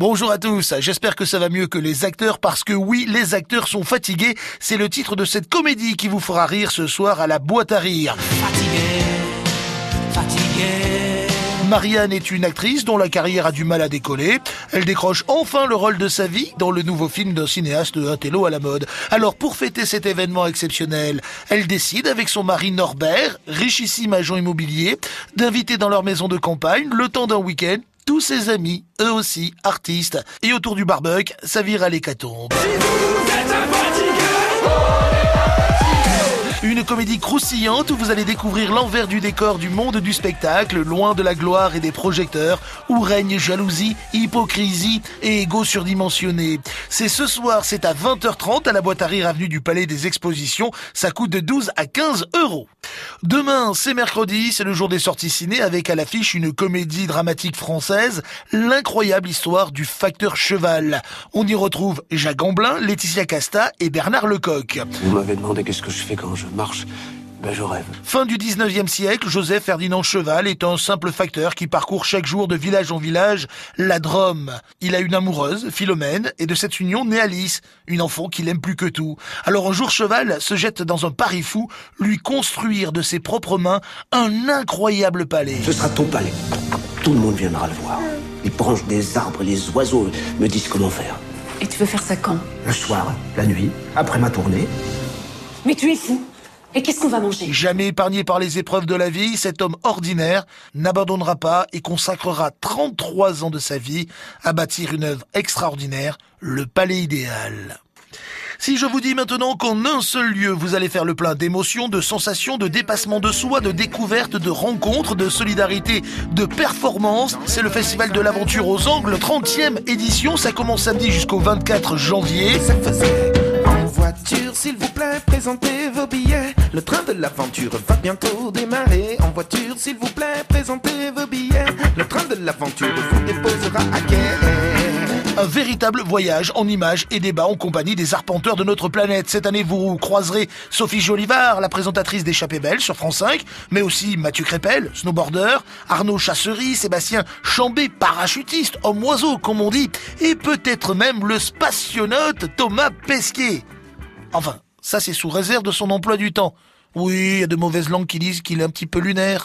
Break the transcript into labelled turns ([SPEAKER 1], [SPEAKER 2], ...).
[SPEAKER 1] Bonjour à tous, j'espère que ça va mieux que les acteurs parce que oui, les acteurs sont fatigués. C'est le titre de cette comédie qui vous fera rire ce soir à la boîte à rire.
[SPEAKER 2] Fatigué, fatigué.
[SPEAKER 1] Marianne est une actrice dont la carrière a du mal à décoller. Elle décroche enfin le rôle de sa vie dans le nouveau film d'un cinéaste intello à la mode. Alors pour fêter cet événement exceptionnel, elle décide avec son mari Norbert, richissime agent immobilier, d'inviter dans leur maison de campagne le temps d'un week-end tous ses amis, eux aussi artistes. Et autour du barbecue, ça vire à l'hécatombe. Une comédie croustillante où vous allez découvrir l'envers du décor du monde du spectacle, loin de la gloire et des projecteurs, où règne jalousie, hypocrisie et ego surdimensionné. C'est ce soir, c'est à 20h30 à la boîte à rire avenue du Palais des Expositions. Ça coûte de 12 à 15 euros. Demain, c'est mercredi, c'est le jour des sorties ciné avec à l'affiche une comédie dramatique française, l'incroyable histoire du facteur cheval. On y retrouve Jacques Gamblin, Laetitia Casta et Bernard Lecoq.
[SPEAKER 3] Vous m'avez demandé qu'est-ce que je fais quand je marche. Ben je rêve.
[SPEAKER 1] Fin du 19e siècle, Joseph Ferdinand Cheval est un simple facteur qui parcourt chaque jour de village en village la Drôme. Il a une amoureuse, Philomène, et de cette union naît Alice, une enfant qu'il aime plus que tout. Alors un jour Cheval se jette dans un pari fou, lui construire de ses propres mains un incroyable palais.
[SPEAKER 3] Ce sera ton palais. Tout le monde viendra le voir. Les branches des arbres, les oiseaux me disent comment faire.
[SPEAKER 4] Et tu veux faire ça quand?
[SPEAKER 3] Le soir, la nuit, après ma tournée.
[SPEAKER 4] Mais tu es fou Et qu'est-ce qu'on va manger
[SPEAKER 1] Jamais épargné par les épreuves de la vie, cet homme ordinaire n'abandonnera pas et consacrera 33 ans de sa vie à bâtir une œuvre extraordinaire, le palais idéal. Si je vous dis maintenant qu'en un seul lieu, vous allez faire le plein d'émotions, de sensations, de dépassement de soi, de découvertes, de rencontres, de solidarité, de performances, c'est le Festival de l'Aventure aux Angles, 30e édition. Ça commence samedi jusqu'au 24 janvier.
[SPEAKER 5] ça faisait En voiture, s'il vous plaît, présentez vos billets. Le train de l'aventure va bientôt démarrer. En voiture, s'il vous plaît, présentez vos billets. Le train de l'aventure vous déposera à quai.
[SPEAKER 1] Un véritable voyage en images et débats en compagnie des arpenteurs de notre planète. Cette année, vous croiserez Sophie Jolivard, la présentatrice d'Échappée Belle sur France 5, mais aussi Mathieu Crépel, snowboarder, Arnaud Chassery, Sébastien Chambé, parachutiste, homme-oiseau, comme on dit, et peut-être même le spationaute Thomas Pesquet. Enfin, ça c'est sous réserve de son emploi du temps. Oui, il y a de mauvaises langues qui disent qu'il est un petit peu lunaire.